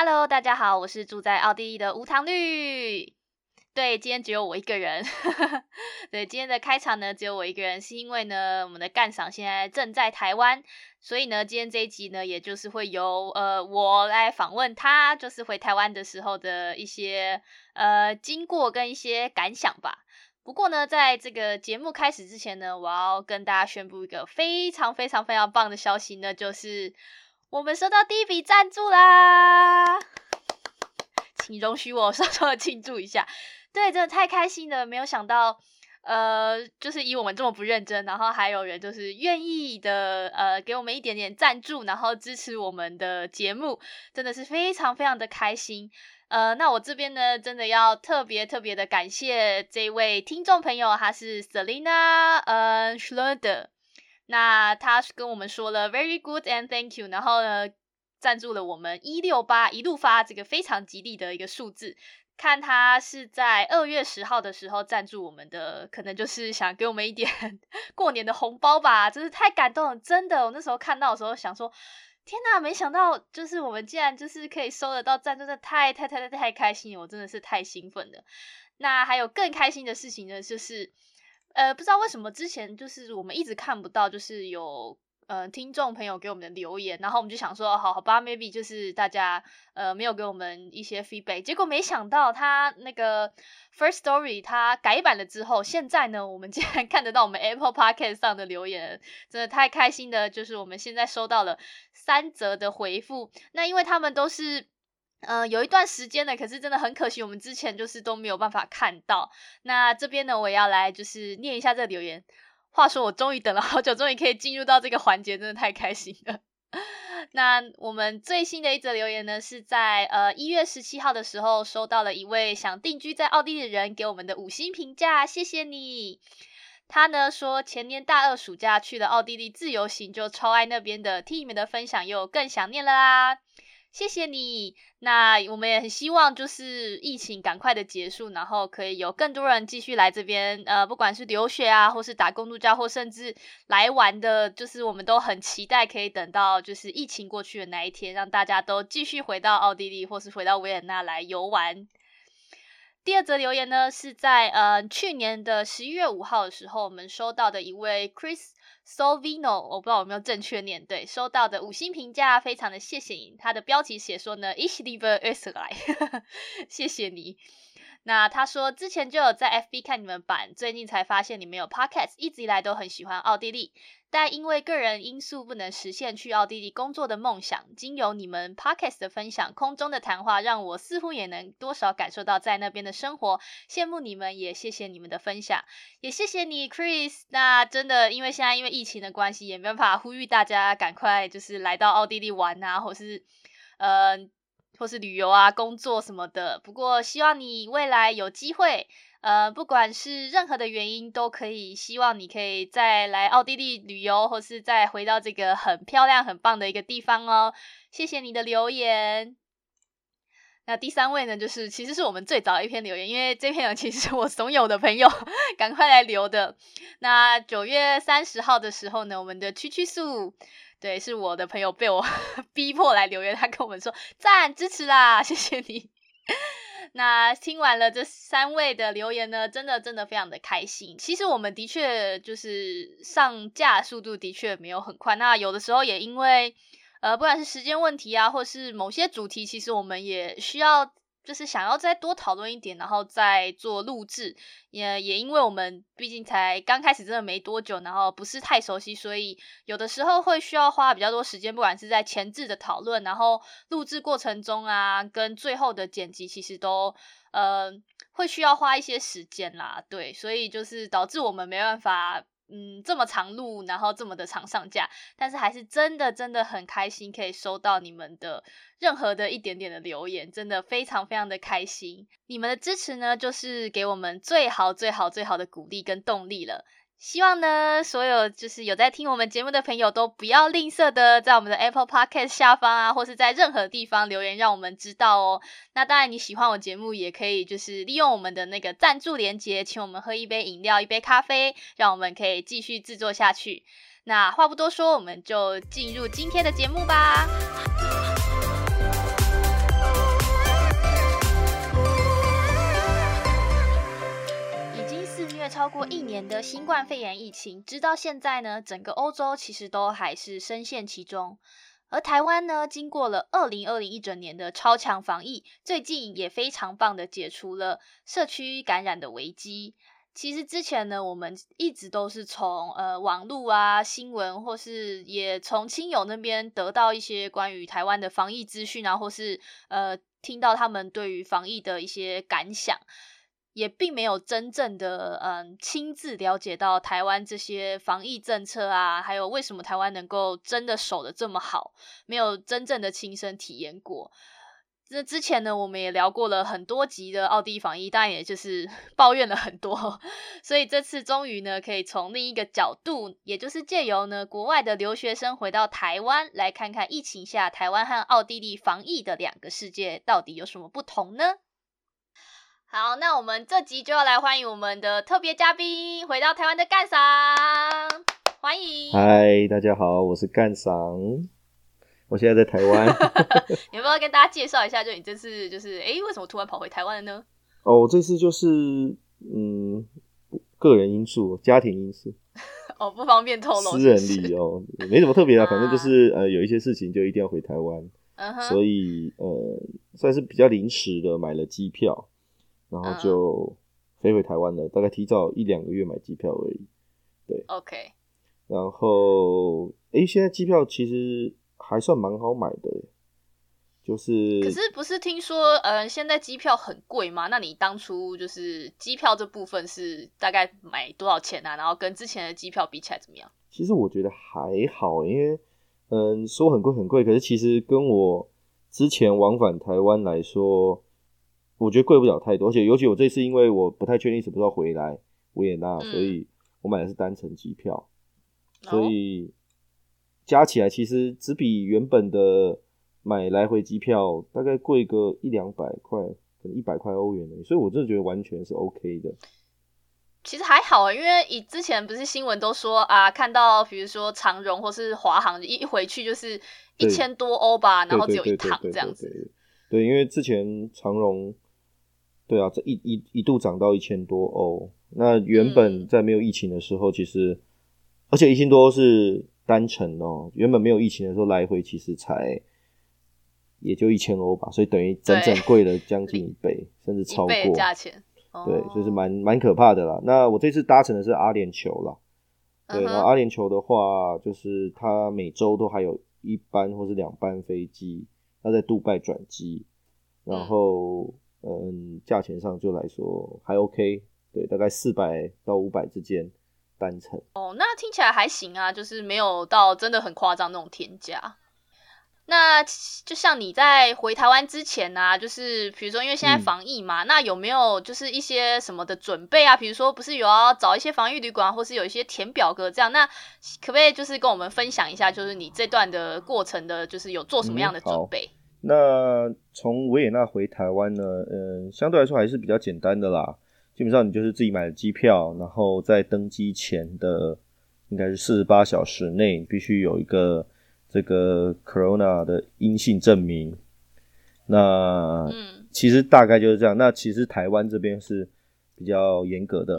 Hello，大家好，我是住在奥地利的无糖绿。对，今天只有我一个人。对，今天的开场呢，只有我一个人，是因为呢，我们的干赏现在正在台湾，所以呢，今天这一集呢，也就是会由呃我来访问他，就是回台湾的时候的一些呃经过跟一些感想吧。不过呢，在这个节目开始之前呢，我要跟大家宣布一个非常非常非常棒的消息呢，就是我们收到第一笔赞助啦！请容许我稍稍的庆祝一下。对，真的太开心了！没有想到，呃，就是以我们这么不认真，然后还有人就是愿意的，呃，给我们一点点赞助，然后支持我们的节目，真的是非常非常的开心。呃，那我这边呢，真的要特别特别的感谢这位听众朋友，他是 Selina，呃，Schroeder。那他跟我们说了 Very good and thank you，然后呢，赞助了我们一六八一路发这个非常吉利的一个数字。看他是在二月十号的时候赞助我们的，可能就是想给我们一点 过年的红包吧，真是太感动了，真的。我那时候看到的时候想说，天哪，没想到就是我们竟然就是可以收得到赞，真的太太太太太开心了，我真的是太兴奋了。那还有更开心的事情呢，就是呃，不知道为什么之前就是我们一直看不到，就是有。呃，听众朋友给我们的留言，然后我们就想说，好好吧，maybe 就是大家呃没有给我们一些 feedback，结果没想到他那个 first story 他改版了之后，现在呢，我们竟然 看得到我们 Apple Podcast 上的留言，真的太开心的，就是我们现在收到了三则的回复，那因为他们都是呃有一段时间呢，可是真的很可惜，我们之前就是都没有办法看到，那这边呢，我也要来就是念一下这个留言。话说，我终于等了好久，终于可以进入到这个环节，真的太开心了。那我们最新的一则留言呢，是在呃一月十七号的时候，收到了一位想定居在奥地利的人给我们的五星评价，谢谢你。他呢说，前年大二暑假去了奥地利自由行，就超爱那边的，听你们的分享又更想念了啦。谢谢你，那我们也很希望就是疫情赶快的结束，然后可以有更多人继续来这边，呃，不管是留学啊，或是打工度假，或甚至来玩的，就是我们都很期待可以等到就是疫情过去的那一天，让大家都继续回到奥地利或是回到维也纳来游玩。第二则留言呢，是在呃去年的十一月五号的时候，我们收到的一位 Chris。Sovino，我不知道有没有正确念对，收到的五星评价非常的谢谢你。他的标题写说呢，Ich liebe Österreich，谢谢你。那他说之前就有在 FB 看你们版，最近才发现你们有 Podcast，一直以来都很喜欢奥地利。但因为个人因素不能实现去奥地利工作的梦想，经由你们 podcast 的分享，空中的谈话让我似乎也能多少感受到在那边的生活，羡慕你们，也谢谢你们的分享，也谢谢你，Chris。那真的，因为现在因为疫情的关系，也没办法呼吁大家赶快就是来到奥地利玩啊，或是呃，或是旅游啊、工作什么的。不过希望你未来有机会。呃，不管是任何的原因，都可以希望你可以再来奥地利旅游，或是再回到这个很漂亮、很棒的一个地方哦。谢谢你的留言。那第三位呢，就是其实是我们最早一篇留言，因为这篇呢其实是我怂恿的朋友 赶快来留的。那九月三十号的时候呢，我们的蛐蛐素，对，是我的朋友被我 逼迫来留言，他跟我们说赞支持啦，谢谢你。那听完了这三位的留言呢，真的真的非常的开心。其实我们的确就是上架速度的确没有很快，那有的时候也因为呃不管是时间问题啊，或是某些主题，其实我们也需要。就是想要再多讨论一点，然后再做录制，也也因为我们毕竟才刚开始，真的没多久，然后不是太熟悉，所以有的时候会需要花比较多时间，不管是在前置的讨论，然后录制过程中啊，跟最后的剪辑，其实都呃会需要花一些时间啦，对，所以就是导致我们没办法。嗯，这么长路，然后这么的长上架，但是还是真的真的很开心，可以收到你们的任何的一点点的留言，真的非常非常的开心。你们的支持呢，就是给我们最好最好最好的鼓励跟动力了。希望呢，所有就是有在听我们节目的朋友都不要吝啬的，在我们的 Apple Podcast 下方啊，或是在任何地方留言，让我们知道哦。那当然，你喜欢我节目，也可以就是利用我们的那个赞助连接，请我们喝一杯饮料、一杯咖啡，让我们可以继续制作下去。那话不多说，我们就进入今天的节目吧。超过一年的新冠肺炎疫情，直到现在呢，整个欧洲其实都还是深陷其中。而台湾呢，经过了二零二零一整年的超强防疫，最近也非常棒的解除了社区感染的危机。其实之前呢，我们一直都是从呃网络啊、新闻，或是也从亲友那边得到一些关于台湾的防疫资讯啊，或是呃听到他们对于防疫的一些感想。也并没有真正的嗯亲自了解到台湾这些防疫政策啊，还有为什么台湾能够真的守的这么好，没有真正的亲身体验过。那之前呢，我们也聊过了很多集的奥地利防疫，当然也就是 抱怨了很多。所以这次终于呢，可以从另一个角度，也就是借由呢国外的留学生回到台湾，来看看疫情下台湾和奥地利防疫的两个世界到底有什么不同呢？好，那我们这集就要来欢迎我们的特别嘉宾回到台湾的干赏，欢迎。嗨，大家好，我是干赏，我现在在台湾。有没有跟大家介绍一下？就你这次就是，哎，为什么突然跑回台湾了呢？哦，这次就是嗯，个人因素，家庭因素。哦，不方便透露。私人理由，没什么特别的，反正就是呃，有一些事情就一定要回台湾，所以呃，算是比较临时的买了机票。然后就飞回台湾了，大概提早一两个月买机票而已。对，OK。然后，哎，现在机票其实还算蛮好买的，就是。可是不是听说，呃，现在机票很贵吗？那你当初就是机票这部分是大概买多少钱啊？然后跟之前的机票比起来怎么样？其实我觉得还好，因为，嗯，说很贵很贵，可是其实跟我之前往返台湾来说。我觉得贵不了太多，而且尤其我这次因为我不太确定什么时候回来维也纳，所以我买的是单程机票，所以加起来其实只比原本的买来回机票大概贵个一两百块，可能一百块欧元的，所以我真的觉得完全是 OK 的。其实还好啊，因为以之前不是新闻都说啊，看到比如说长荣或是华航一一回去就是一千多欧吧，然后只有一趟这样子。对，因为之前长荣。对啊，这一一一度涨到一千多欧。那原本在没有疫情的时候，其实而且一千多是单程哦。原本没有疫情的时候，来回其实才也就一千欧吧，所以等于整整贵了将近 一倍，甚至超过价钱。对，所以是蛮蛮可怕的啦。那我这次搭乘的是阿联酋啦。对，然后阿联酋的话，就是它每周都还有一班或是两班飞机，它在杜拜转机，然后。嗯，价钱上就来说还 OK，对，大概四百到五百之间单程。哦，那听起来还行啊，就是没有到真的很夸张那种天价。那就像你在回台湾之前呢，就是比如说因为现在防疫嘛，那有没有就是一些什么的准备啊？比如说不是有要找一些防疫旅馆，或是有一些填表格这样？那可不可以就是跟我们分享一下，就是你这段的过程的，就是有做什么样的准备？那从维也纳回台湾呢？嗯，相对来说还是比较简单的啦。基本上你就是自己买了机票，然后在登机前的应该是四十八小时内必须有一个这个 corona 的阴性证明。那其实大概就是这样。那其实台湾这边是比较严格的，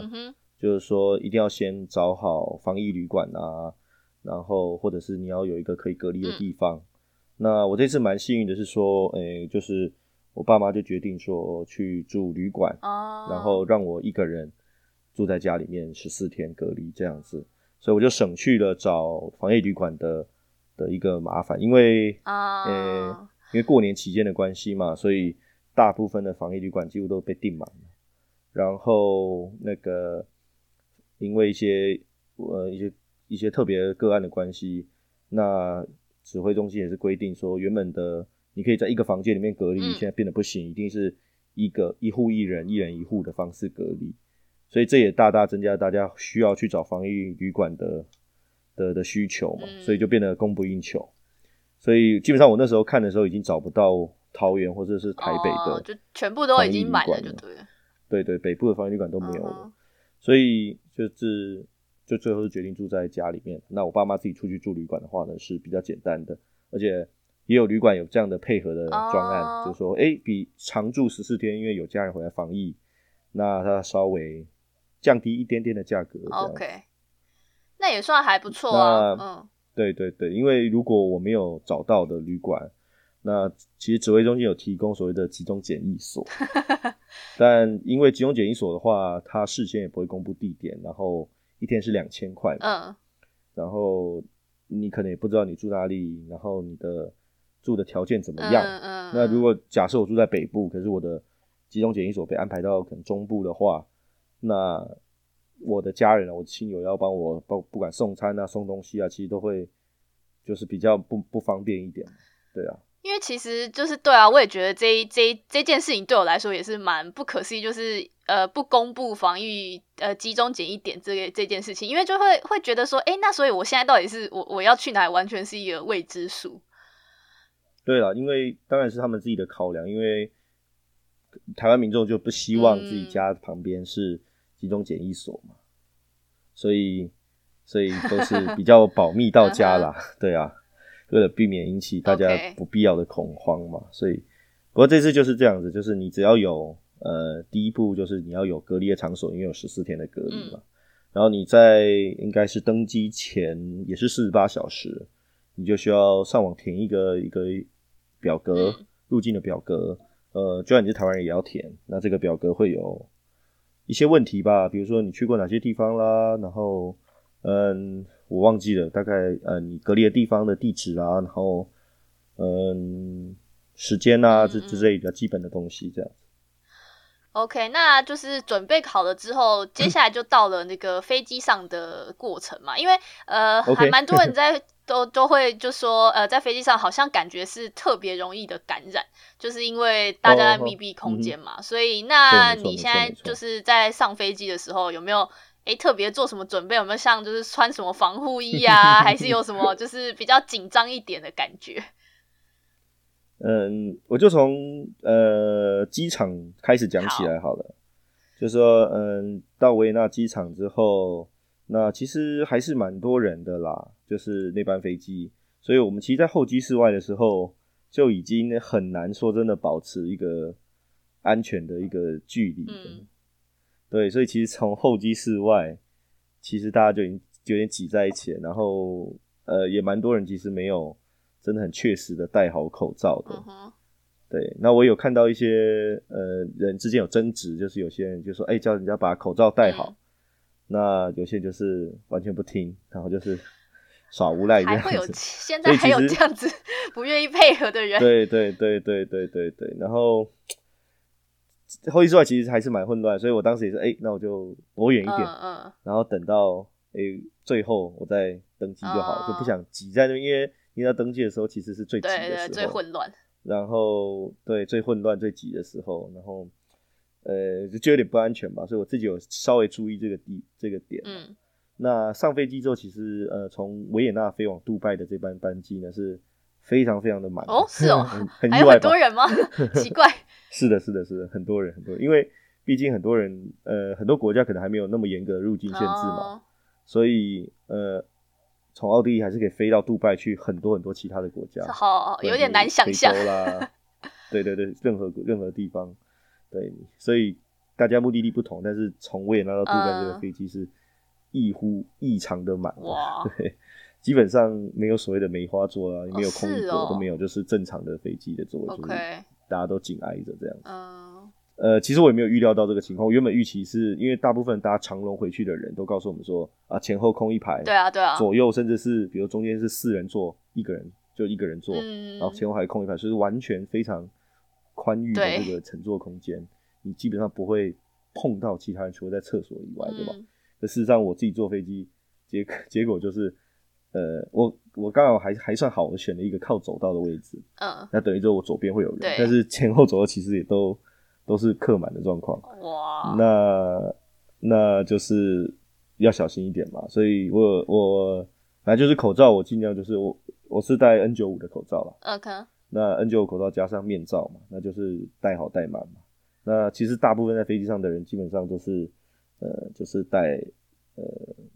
就是说一定要先找好防疫旅馆啊，然后或者是你要有一个可以隔离的地方。那我这次蛮幸运的是说，诶，就是我爸妈就决定说去住旅馆，然后让我一个人住在家里面十四天隔离这样子，所以我就省去了找防疫旅馆的的一个麻烦，因为呃，因为过年期间的关系嘛，所以大部分的防疫旅馆几乎都被订满了，然后那个因为一些呃一些一些特别个案的关系，那。指挥中心也是规定说，原本的你可以在一个房间里面隔离，现在变得不行，一定是一个一户一人、一人一户的方式隔离，所以这也大大增加大家需要去找防疫旅馆的的的需求嘛，所以就变得供不应求。所以基本上我那时候看的时候，已经找不到桃园或者是台北的，就全部都已经满了，就对。对对，北部的防疫旅馆都没有了，所以就是。就最后是决定住在家里面。那我爸妈自己出去住旅馆的话呢，是比较简单的，而且也有旅馆有这样的配合的专案，就是说，哎，比常住十四天，因为有家人回来防疫，那他稍微降低一点点的价格。OK，那也算还不错啊。那嗯，对对对，因为如果我没有找到的旅馆，那其实指挥中心有提供所谓的集中检疫所，但因为集中检疫所的话，它事先也不会公布地点，然后一天是两千块嘛，嗯然后你可能也不知道你住哪里，然后你的住的条件怎么样。嗯嗯，那如果假设我住在北部，可是我的集中检疫所被安排到可能中部的话，那我的家人啊，我的亲友要帮我不不管送餐啊、送东西啊，其实都会就是比较不不方便一点。对啊，因为其实就是对啊，我也觉得这一这一这件事情对我来说也是蛮不可思议，就是呃不公布防疫呃集中检疫点这个这件事情，因为就会会觉得说，哎，那所以我现在到底是我我要去哪里，完全是一个未知数。对了，因为当然是他们自己的考量，因为台湾民众就不希望自己家旁边是集中检疫所嘛，所以所以都是比较保密到家啦，对啊，为了避免引起大家不必要的恐慌嘛，所以不过这次就是这样子，就是你只要有呃第一步就是你要有隔离的场所，因为有十四天的隔离嘛，然后你在应该是登机前也是四十八小时，你就需要上网填一个一个表格，嗯入境的表格。呃，就算你是台湾人也要填。那这个表格会有一些问题吧，比如说你去过哪些地方啦，然后嗯，我忘记了，大概呃你隔离的地方的地址啊，然后嗯时间啊这之类比较基本的东西这样。OK，那就是准备好了之后，接下来就到了那个飞机上的过程嘛。因为呃还蛮多人在 都都会就说，呃，在飞机上好像感觉是特别容易的感染，就是因为大家在密闭空间嘛。所以，那你现在就是在上飞机的时候，有没有诶特别做什么准备？有没有像就是穿什么防护衣啊，还是有什么 就是比较紧张一点的感觉？嗯，我就从呃机场开始讲起来好了。就说嗯，到维也纳机场之后，那其实还是蛮多人的啦，就是那班飞机，所以我们其实，在候机室外的时候，就已经很难说真的保持一个安全的一个距离对，所以其实从候机室外，其实大家就已经有点挤在一起了，然后呃，也蛮多人其实没有真的很确实的戴好口罩的。嗯，对，那我有看到一些呃人之间有争执，就是有些人就说，哎、叫人家把口罩戴好，嗯那有些人就是完全不听，然后就是耍无赖还会有子。现在还有这样子 不愿意配合的人。对对对对对对对，然后后羿之外其实还是蛮混乱，所以我当时也是，哎、那我就躲远一点，嗯嗯然后等到哎、最后我再登记就好就不想挤在那边，因为你要登记的时候其实是最挤的时候，最混乱。然后对最混乱、最挤的时候，然后呃就就有点不安全吧，所以我自己有稍微注意这个地这个点。嗯那上飞机之后，其实呃从维也纳飞往杜拜的这班班机呢是非常非常的满哦是哦 很 很还有意外多人吗？奇怪。是的，是的，是的，很多人很多人，因为毕竟很多人呃很多国家可能还没有那么严格的入境限制嘛，哦所以呃从奥地利还是可以飞到杜拜去很多很多其他的国家。好，有点难想象啦，对对对，任何任何地方，对，所以大家目的地不同，但是从维也纳到杜拜这个嗯。飞机是异乎异常的满，哇，对，基本上没有所谓的梅花座啊，也没有哦空椅座，都没有，就是正常的飞机的座位，大家都紧挨着这样。嗯呃，其实我也没有预料到这个情况，我原本预期是因为大部分搭长龙回去的人都告诉我们说啊，前后空一排，对啊对啊，左右甚至是比如中间是四人座，一个人就一个人坐，嗯然后前后还空一排，所以是完全非常宽裕的对这个乘坐空间，你基本上不会碰到其他人，除了在厕所以外，对吧？嗯可事实上我自己坐飞机，结结果就是，呃，我我刚好还还算好，我选了一个靠走道的位置，嗯，那等于说我左边会有人，但是前后左右其实也都都是客满的状况，哇，那那就是要小心一点嘛。所以我我反正就是口罩，我尽量就是我我是戴 N 九五的口罩了。OK，那 N 九五口罩加上面罩嘛，那就是戴好戴满嘛。那其实大部分在飞机上的人基本上都是呃就是戴呃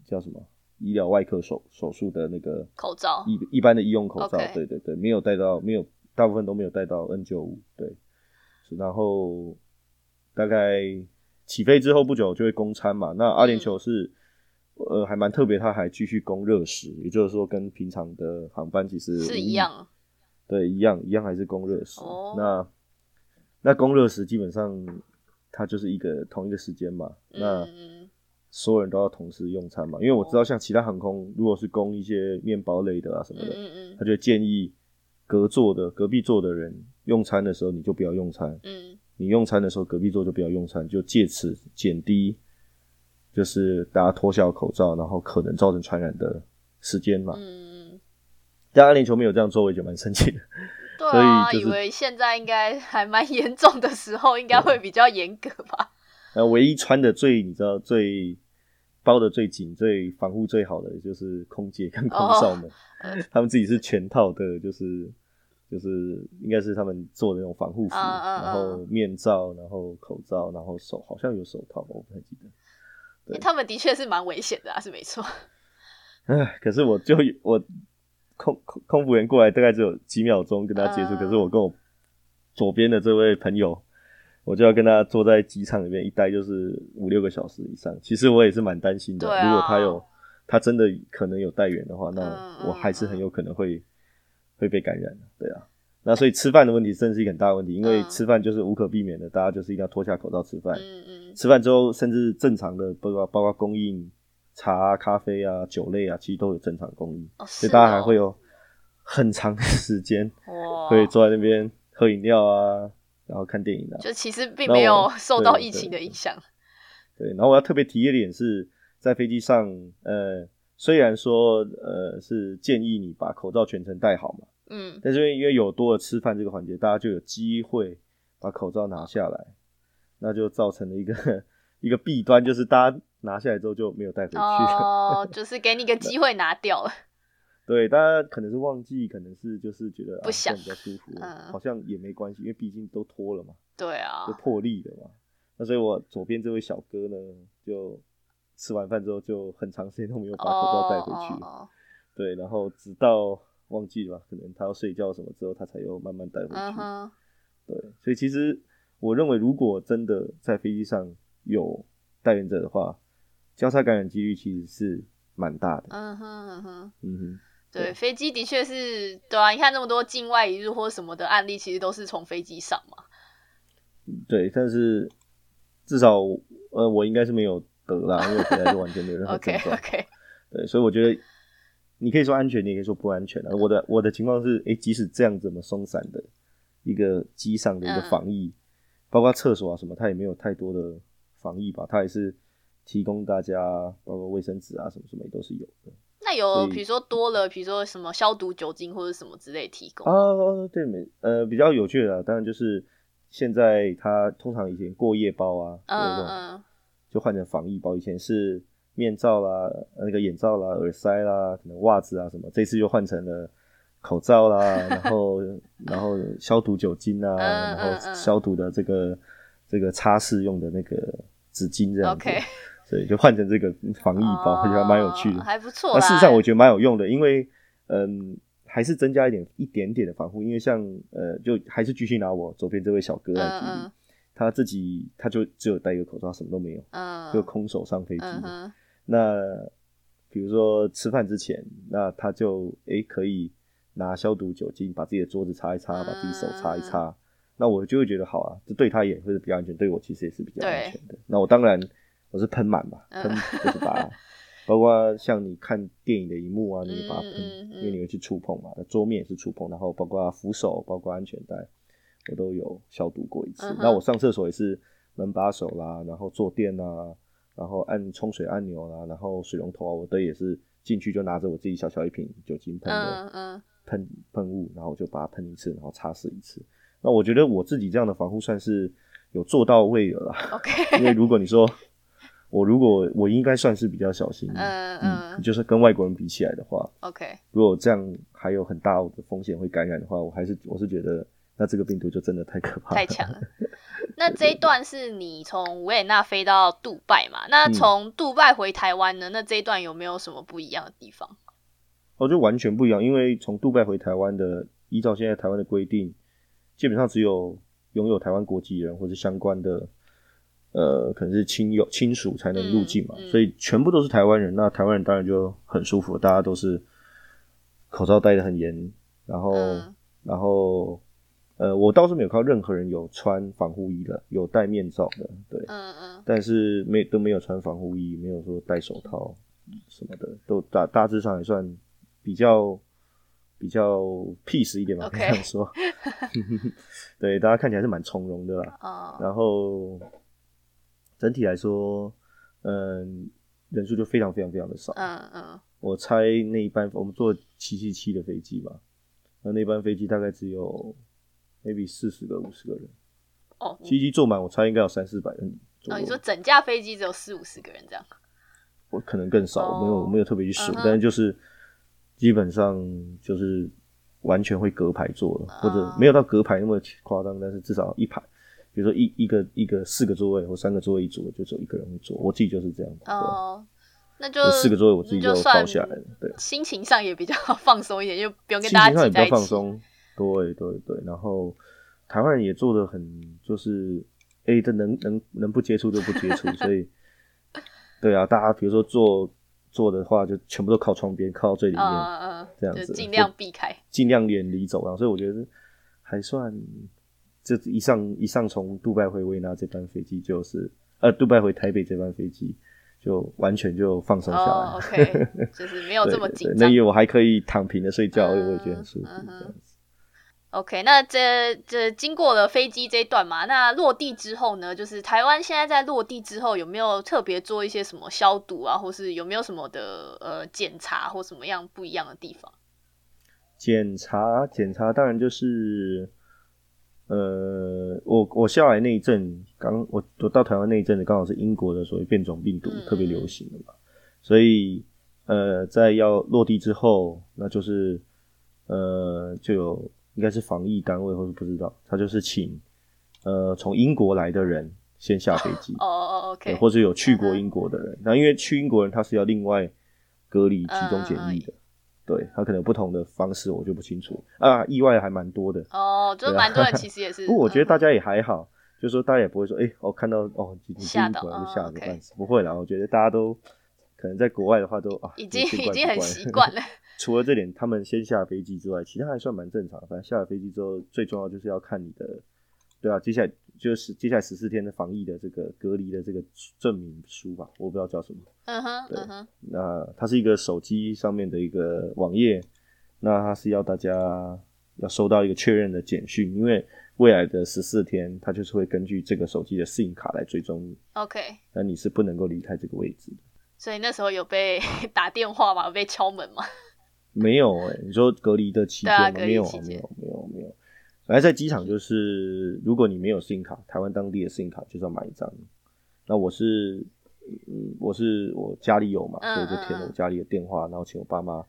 叫什么医疗外科手手术的那个口罩一一般的医用口罩对对对，没有带到没有大部分都没有带到 N 九五对，是然后大概起飞之后不久就会供餐嘛。那阿联酋是呃还蛮特别，它还继续供热食，也就是说跟平常的航班其实是一样。对，一样一样还是供热食。哦那那供热食基本上它就是一个同一个时间嘛。那嗯所有人都要同时用餐嘛，因为我知道像其他航空，如果是供一些面包类的啊什么嗯的，嗯嗯他就建议隔座的隔壁座的人用餐的时候你就不要用餐，嗯你用餐的时候隔壁座就不要用餐，就借此减低就是大家脱下口罩，然后可能造成传染的时间嘛。嗯，但阿联酋没有这样做，我也觉得蛮生气的。所 对啊，以就是以为现在应该还蛮严重的时候，应该会比较严格吧？呃，唯一穿的最你知道最包的最紧、最防护最好的就是空姐跟空少们，他们自己是全套的，就是就是应该是他们做的那种防护服，然后面罩，然后口罩，然后手好像有手套，我不太记得。对他们的确是蛮危险的啊，是没错。唉，可是我就我空空空服员过来大概只有几秒钟跟他接触，嗯可是我跟我左边的这位朋友，我就要跟他坐在机场里面一待就是五六个小时以上。其实我也是蛮担心的，如果他有他真的可能有带源的话，那嗯我还是很有可能会会被感染的。对啊，那所以吃饭的问题真的是一个很大的问题，因为嗯吃饭就是无可避免的，大家就是一定要脱下口罩吃饭。嗯嗯吃饭之后，甚至正常的，包括包括供应茶啊、咖啡啊、酒类啊，其实都有正常供应，所以大家还哦会有很长的 时间哇，会坐在那边喝饮料啊，然后看电影啊。就其实并没有受到疫情的影响。对，然后我要特别提一点是，在飞机上，呃，虽然说呃是建议你把口罩全程戴好嘛，嗯但是因为有多了吃饭这个环节，大家就有机会把口罩拿下来，那就造成了一个 一个弊端，就是大家拿下来之后就没有带回去。哦，就是给你个机会拿掉了。对，大家可能是忘记，可能是就是觉得不想啊、比较舒服，嗯好像也没关系，因为毕竟都脱了嘛，对啊就，破例了嘛。那所以我左边这位小哥呢，就吃完饭之后就很长时间都没有把口罩带回去，哦哦对，然后直到忘记了吧，可能他要睡觉什么之后，他才又慢慢带回去。嗯，对，所以其实我认为，如果真的在飞机上有带源者的话，交叉感染几率其实是蛮大的。嗯哼嗯哼。嗯哼。对，飞机的确是，对啊，你看那么多境外一日或什么的案例，其实都是从飞机上嘛。对，但是至少呃，我应该是没有得啦，因为我回来就完全没有任何 症状。对，所以我觉得你可以说安全，你也可以说不安全啊。我的我的情况是，诶，即使这样这么松散的一个机上的一个嗯防疫，包括厕所啊什么，它也没有太多的防疫吧，它也是提供大家包括卫生纸啊什么什么也都是有的。那有比如说多了，比如说什么消毒酒精或者什么之类提供吗？啊，对，没呃比较有趣的啊，当然就是现在它通常以前过夜包啊，嗯嗯。就换成防疫包，以前是面罩啦、呃那个眼罩啦、耳塞啦，可能袜子啊什么，这次就换成了口罩啦，然后然后消毒酒精啊，嗯然后消毒的这个这个擦拭用的那个纸巾这样子。OK 所以就换成这个防疫包，我觉得还蛮有趣的哦。还不错那。事实上我觉得蛮有用的，因为嗯，还是增加一点一点点的防护，因为像呃，就还是继续拿我左边这位小哥来举例，他自己他就只有戴一个口罩，什么都没有，嗯，就空手上飞机。嗯，那比如说吃饭之前，那他就诶可以拿消毒酒精把自己的桌子擦一擦，把自己手擦一擦。那我就会觉得好啊，这对他也会是比较安全，对我其实也是比较安全的。那我当然我是喷满嘛，嗯喷就是把，包括像你看电影的荧幕啊，你也把它喷，嗯嗯嗯因为你会去触碰嘛，那桌面也是触碰，然后包括扶手，包括安全带，我都有消毒过一次。嗯那我上厕所也是门把手啦，然后坐垫啊，然后按冲水按钮啦，然后水龙头啊，我都也是进去就拿着我自己小小一瓶酒精喷的喷喷雾，然后我就把它喷一次，然后擦拭一次。那我觉得我自己这样的防护算是有做到位了啦。，OK，因为如果你说我如果我应该算是比较小心，嗯嗯，嗯就是跟外国人比起来的话，，OK，如果这样还有很大的风险会感染的话，我还是我是觉得那这个病毒就真的太可怕了，太强了。那这一段是你从维也纳飞到杜拜嘛？嗯那从杜拜回台湾呢？那这一段有没有什么不一样的地方？哦，就完全不一样，因为从杜拜回台湾的，依照现在台湾的规定，基本上只有拥有台湾国籍人或者相关的呃，可能是亲友亲属才能入境嘛，嗯嗯所以全部都是台湾人。那台湾人当然就很舒服，大家都是口罩戴的很严，然后、嗯然后呃，我倒是没有看到任何人有穿防护衣的，有戴面罩的，对，嗯嗯但是没都没有穿防护衣，没有说戴手套什么的，都大大致上还算比较比较 peace 一点吧，可以 OK 这样说。对，大家看起来是蛮从容的啦。哦然后整体来说，嗯，人数就非常非常非常的少。嗯嗯我猜那一班我们坐七七七的飞机嘛，那那班飞机大概只有 maybe 四十个五十个人，哦七七坐满，我猜应该有三四百人左哦，你说整架飞机只有四五十个人这样？我可能更少，哦我没有我没有特别去数，嗯但是就是基本上就是完全会隔排坐了，或者哦没有到隔排那么夸张，但是至少一排，比如说一一个一个四个座位或三个座位一组，就只有一个人会坐，我自己就是这样，对吧哦，那就那四个座位我自己就包下来了，对，心情上也比较放松一点，就不用跟心情上也比较。放松，对对对，然后台湾人也做的很就是，哎，这能能能不接触就不接触，所以 对啊，大家比如说坐坐的话，就全部都靠窗边，靠到最里面。这样子就尽量避开。尽量远离走廊，所以我觉得还算。这一上一上从杜拜回维纳这班飞机就是，呃，杜拜回台北这班飞机就完全就放松下来。哦，OK，就是没有对这么紧张那因。为我还可以躺平的睡觉，嗯我也觉得很舒服。嗯哼这样子 OK，那这这经过了飞机这一段嘛，那落地之后呢，就是台湾现在在落地之后有没有特别做一些什么消毒啊，或是有没有什么的呃检查或什么样不一样的地方？检查检查，当然就是，呃，我我下来那一阵，刚我我到台湾那一阵子，刚好是英国的所谓变种病毒嗯特别流行的嘛，所以呃，在要落地之后，那就是呃，就有应该是防疫单位或是不知道，他就是请呃从英国来的人先下飞机，哦哦，OK，对或者有去过英国的人，那、因为去英国人他是要另外隔离集中检疫嗯的，对他可能有不同的方式，我就不清楚啊，意外还蛮多的。哦，就是对啊蛮多人其实也是，不过我觉得大嗯家也还好，就是说大家也不会说，哎、我、看到哦，你你去英吓到哦国就吓得，OK 半死，不会啦。我觉得大家都可能在国外的话都啊，已经也见惯已经很习惯了。除了这点，他们先下飞机之外，其他还算蛮正常的。反正下了飞机之后，最重要就是要看你的，对啊，接下来就是接下来十四天的防疫的这个隔离的这个证明书吧，我不知道叫什么。嗯哼对嗯哼，那它是一个手机上面的一个网页，那它是要大家要收到一个确认的简讯，因为未来的十四天，它就是会根据这个手机的 SIM 卡来追踪你，OK，那你是不能够离开这个位置的。所以那时候有被 打电话吗？有被敲门吗？没有哎、你说隔离的期间没有啊期，间没有，没有，没有。反正在机场就是，如果你没有 SIM 卡，台湾当地的 SIM 卡就是要买一张。那我是，嗯，我是我家里有嘛，嗯所以就填了我家里的电话，然后请我爸妈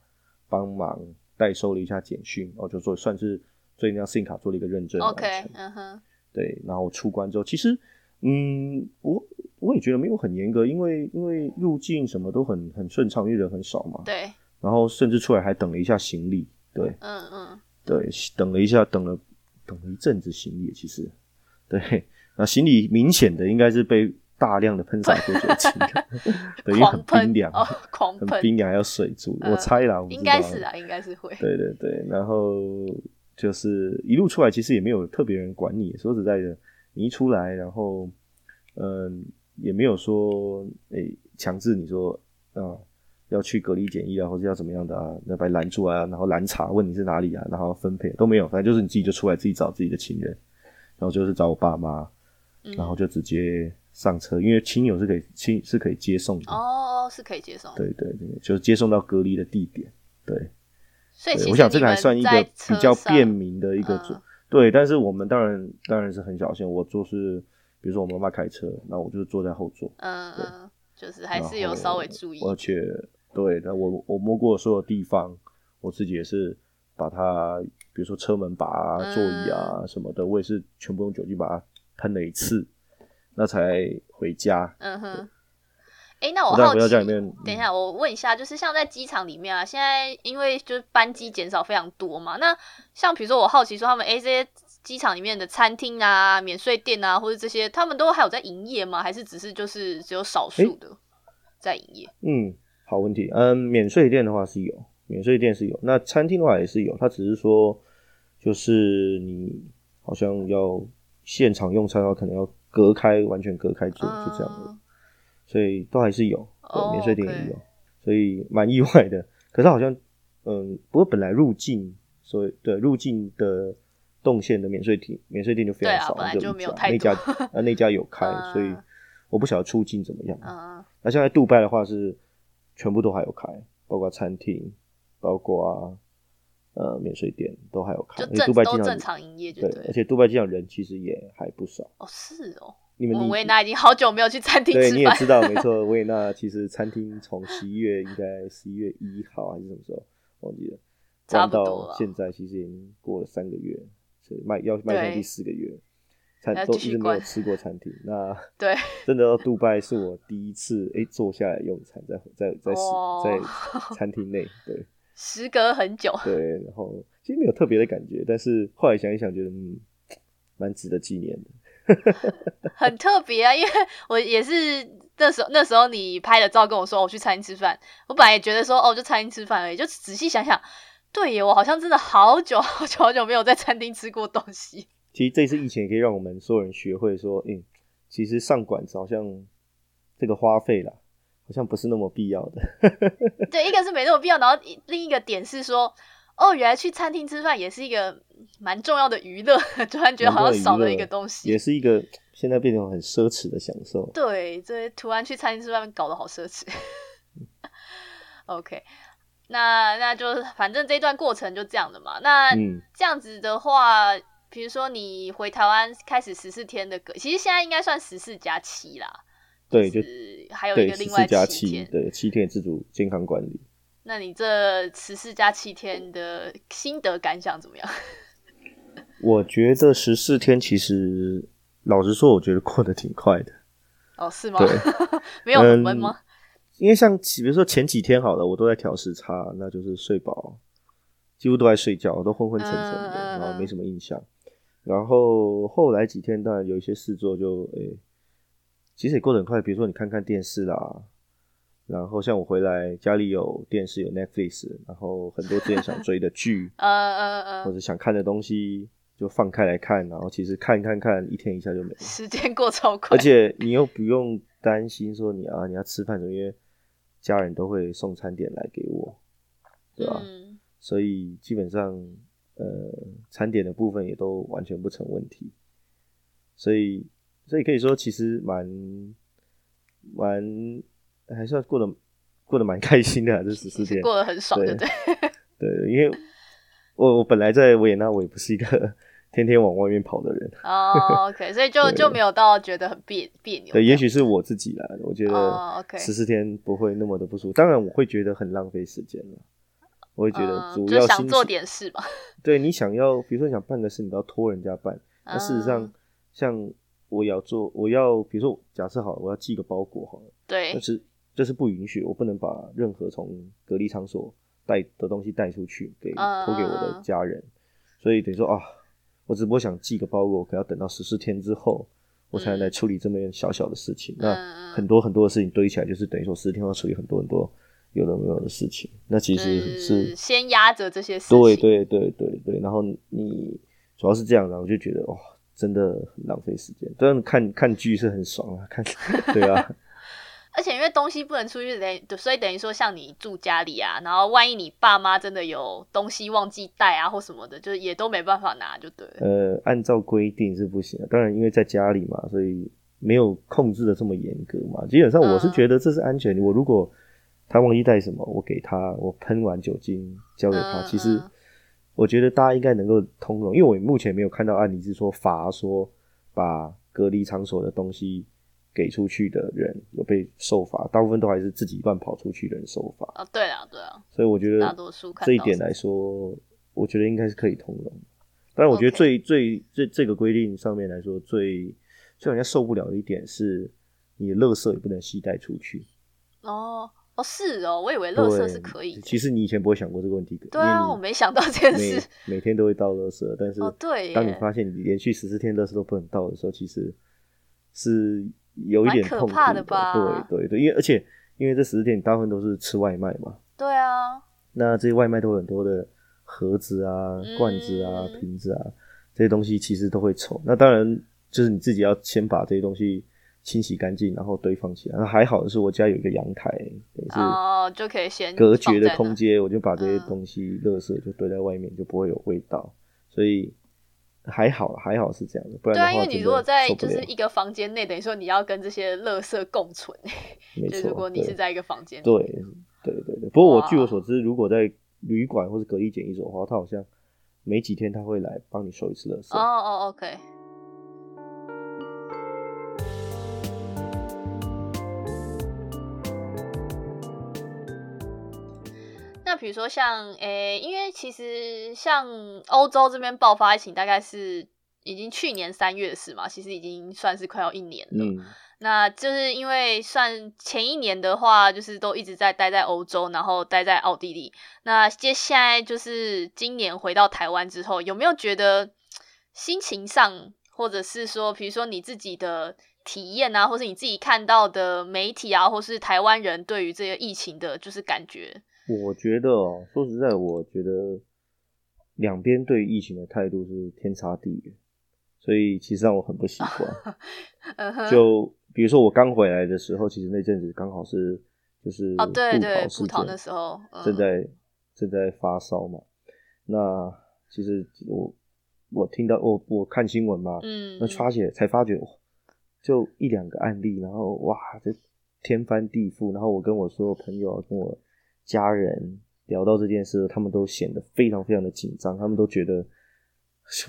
帮忙代收了一下简讯，然后就做算是对那张 SIM 卡做了一个认证 OK，嗯哼，对，然后出关之后，其实，嗯，我我也觉得没有很严格，因为因为入境什么都很很顺畅，因为人很少嘛。对，然后甚至出来还等了一下行李，对嗯嗯，对，等了一下，等了等了一阵子行李，其实 对，那行李明显的应该是被大量的喷洒过酒精的，对，因为很冰凉，哦，狂喷，很冰凉，还有水柱，嗯我猜啦，应该是啊，应该是会。对对对，然后就是一路出来，其实也没有特别人管你。说实在的，你一出来，然后嗯，也没有说诶强制你说啊、要去隔离检疫啊，或者要怎么样的啊，那把你拦住啊，然后拦查问你是哪里啊，然后分配都没有，反正就是你自己就出来自己找自己的亲人，然后就是找我爸妈，嗯然后就直接上车，因为亲友是可以亲是可以接送的，哦，是可以接送。对对对，就是接送到隔离的地点，对。对，所以我想这个还算一个比较便民的一个做、嗯对，但是我们当然当然是很小心，我就是比如说我妈妈开车，那我就是坐在后座，嗯嗯，就是还是有稍微注意。而且对，那我我摸过所有地方，我自己也是把它，比如说车门把啊、嗯座椅啊什么的，我也是全部用酒精把它喷了一次，那才回家。嗯哼。哎，那我好奇，等一下，我问一下，就是像在机场里面啊，现在因为就是班机减少非常多嘛，那像比如说我好奇说他们哎这些机场里面的餐厅啊、免税店啊，或者这些，他们都还有在营业吗？还是只是就是只有少数的在营业？嗯，好问题。嗯，免税店的话是有，免税店是有。那餐厅的话也是有，它只是说就是你好像要现场用餐的话，可能要隔开，完全隔开做，就这样的。所以都还是有，对，免税店也有，所以蛮意外的。可是好像，嗯，不过本来入境，所以对入境的动线的免税店，免税店就非常少，就一家，那家啊那家有开，所以我不晓得出境怎么样。那现在杜拜的话是全部都还有开，包括餐厅，包括呃免税店都还有开，杜拜经常正常营业，对，而且杜拜机场人其实也还不少。哦，是哦。你们维也纳已经好久没有去餐厅吃饭。对，你也知道，没错，维也纳其实餐厅从十一月应该十一月一号还是什么时候忘记了，差不到现在其实已经过了三个月，所以迈要迈向第四个月，餐都一直没有吃过餐厅。那 对，真的，杜拜是我第一次哎坐下来用餐，在在在在餐厅内，对，时隔很久，对，然后其实没有特别的感觉，但是后来想一想，觉得嗯，蛮值得纪念的。很特别啊，因为我也是那时候那时候你拍了照跟我说我去餐厅吃饭，我本来也觉得说哦就餐厅吃饭而已，就仔细想想，对耶，我好像真的好久好久好久没有在餐厅吃过东西。其实这次疫情也可以让我们所有人学会说，嗯，其实上馆子好像这个花费啦，好像不是那么必要的。对，一个是没那么必要，然后另一个点是说。哦，原来去餐厅吃饭也是一个蛮重要的娱乐，突然觉得好像少了一个东西，也是一个现在变成很奢侈的享受。对，这突然去餐厅吃饭搞得好奢侈。OK，那那就反正这段过程就这样的嘛。那这样子的话，比如说你回台湾开始十四天的隔，其实现在应该算十四加七啦。对，就还有一个另外七天，对，七天自主健康管理。那你这十四加七天的心得感想怎么样？我觉得十四天其实，老实说，我觉得过得挺快的。哦，是吗？对，没有很闷吗？因为像比如说前几天好了，我都在调时差，那就是睡饱，几乎都在睡觉，都昏昏沉沉的，然后没什么印象。然后后来几天当然有一些事做，就诶，其实也过得很快。比如说你看看电视啦。然后像我回来，家里有电视，有 Netflix，然后很多之前想追的剧，呃呃呃，或者想看的东西就放开来看，然后其实看看看，一天一下就没了，时间过超快，而且你又不用担心说你啊你要吃饭什么，因为家人都会送餐点来给我，对吧？所以基本上呃餐点的部分也都完全不成问题，所以所以可以说其实蛮蛮。还算过得过得蛮 开心的，这十四天过得很爽，对对？对，因为我我本来在维也纳，我也不是一个 天天往外面跑的人哦。OK，所以就 就没有到觉得很别别扭。对，也许是我自己啦，我觉得十四天不会那么的不舒服。当然，我会觉得很浪费时间了。我会觉得主要想做点事吧。对你想要，比如说你想办个事，你都要托人家办。那事实上，像我要做，我要比如说假设好了，我要寄个包裹好了，对，但是。这是不允许，我不能把任何从隔离场所带的东西带出去，给托给我的家人。所以等于说啊，我只不过想寄个包裹，可要等到十四天之后，我才能来处理这么小小的事情。那很多很多的事情堆起来，就是等于说十四天要处理很多很多有的没有的事情。那其实是先压着这些事情。对对对对对，然后你主要是这样，然后我就觉得哇，真的很浪费时间。但看看剧是很爽啊，看 对啊。而且因为东西不能出去，等所以等于说像你住家里啊，然后万一你爸妈真的有东西忘记带啊或什么的，就是也都没办法拿，就对。呃，按照规定是不行的。当然，因为在家里嘛，所以没有控制的这么严格嘛。基本上我是觉得这是安全。我如果他忘记带什么，我给他，我喷完酒精交给他。其实我觉得大家应该能够通融，因为我目前没有看到案例是说罚说把隔离场所的东西。给出去的人有被受罚，大部分都还是自己乱跑出去的人受罚啊。对啊，对啊。所以我觉得大多数这一点来说，我觉得应该是可以通融。但是，我觉得最最这这个规定上面来说，最最让人家受不了的一点是，你的垃圾也不能携带出去。哦，哦，是哦，我以为垃圾是可以。其实你以前不会想过这个问题，对啊，我没想到这件每事。每天都会倒垃圾，但是哦，对，当你发现你连续十四天垃圾都不能倒的时候，其实是有一点可怕的吧对对对，因为而且因为这十四天你大部分都是吃外卖嘛，对啊，那这些外卖都有很多的盒子啊、罐子啊、嗯瓶子啊这些东西，其实都会臭。那当然就是你自己要先把这些东西清洗干净，然后堆放起来。那还好的是我家有一个阳台，等于是哦，就可以先隔绝的空间，我就把这些嗯东西、垃圾就堆在外面，就不会有味道。所以还好，还好是这样的，不然对啊，因的话你如果在就是一个房间内，等于说你要跟这些垃圾共存。没错，就如果你是在一个房间里，对对对对。不过我哇据我所知，如果在旅馆或者隔离检疫所的话，他好像没几天他会来帮你收一次垃圾。哦哦，OK。那比如说像诶、因为其实像欧洲这边爆发疫情，大概是已经去年三月的事嘛，其实已经算是快要一年了。嗯，那就是因为算前一年的话，就是都一直在待在欧洲，然后待在奥地利。那接下来就是今年回到台湾之后，有没有觉得心情上，或者是说，比如说你自己的体验啊，或是你自己看到的媒体啊，或是台湾人对于这个疫情的，就是感觉？我觉得哦，说实在，我觉得两边对疫情的态度是天差地远，所以其实让我很不习惯。就比如说我刚回来的时候，其实那阵子刚好是就是哦，对对，布布桃件那时候，嗯、正在正在发烧嘛。那其实我我听到我我看新闻嘛，嗯，那发现才发觉，就一两个案例，然后哇，这天翻地覆。然后我跟我所有朋友啊，跟我家人聊到这件事，他们都显得非常非常的紧张，他们都觉得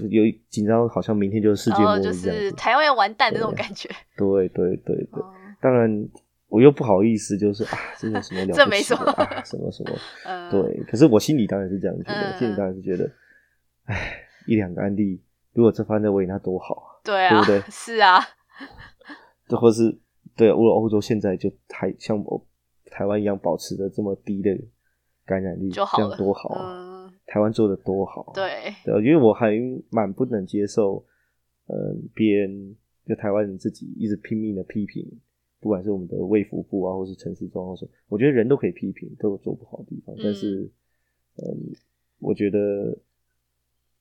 有紧张，好像明天就是世界末日这样台湾要完蛋的那种感觉。对对对对，哦。当然我又不好意思，就是啊，这有什么了不起的这没什么啊，什么什么。嗯，对，可是我心里当然是这样觉得，嗯心里当然是觉得，哎，一两个案例，如果这发生在维也纳多好啊，对啊，对不对？是啊，这或是对，如果欧洲现在就还像我台湾一样保持着这么低的感染率，这就好了，样多好啊！嗯，台湾做的多好、啊，对，对，因为我还蛮不能接受，嗯、别人就台湾人自己一直拼命的批评，不管是我们的卫福部啊，或是陈时中，或是我觉得人都可以批评，都有做不好的地方，但是，嗯，我觉得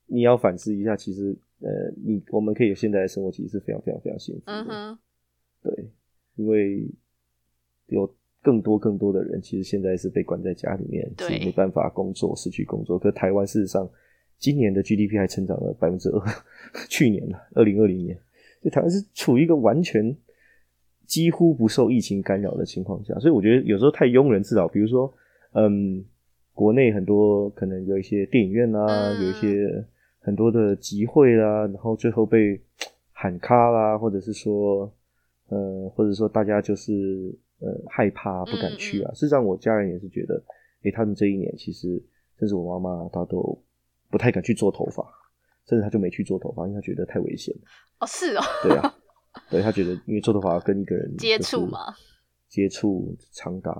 你要反思一下，其实，呃，你我们可以有现在的生活，其实是非常非常非常幸福的，嗯哼，对，因为有更多更多的人，其实现在是被关在家里面，是对没办法工作，失去工作。可台湾事实上今年的 GDP 还成长了百分之二，去年呢，二零二零年，就台湾是处于一个完全几乎不受疫情干扰的情况下，所以我觉得有时候太庸人自扰。比如说，嗯，国内很多可能有一些电影院啊，嗯有一些很多的集会啦、然后最后被喊卡啦，或者是说，呃，或者说大家就是呃害怕不敢去啊。事实上，我家人也是觉得，诶、他们这一年其实，甚至我妈妈她都不太敢去做头发，甚至她就没去做头发，因为她觉得太危险了。哦，是哦，对啊，对她觉得，因为做头发跟一个人接触嘛，接触长达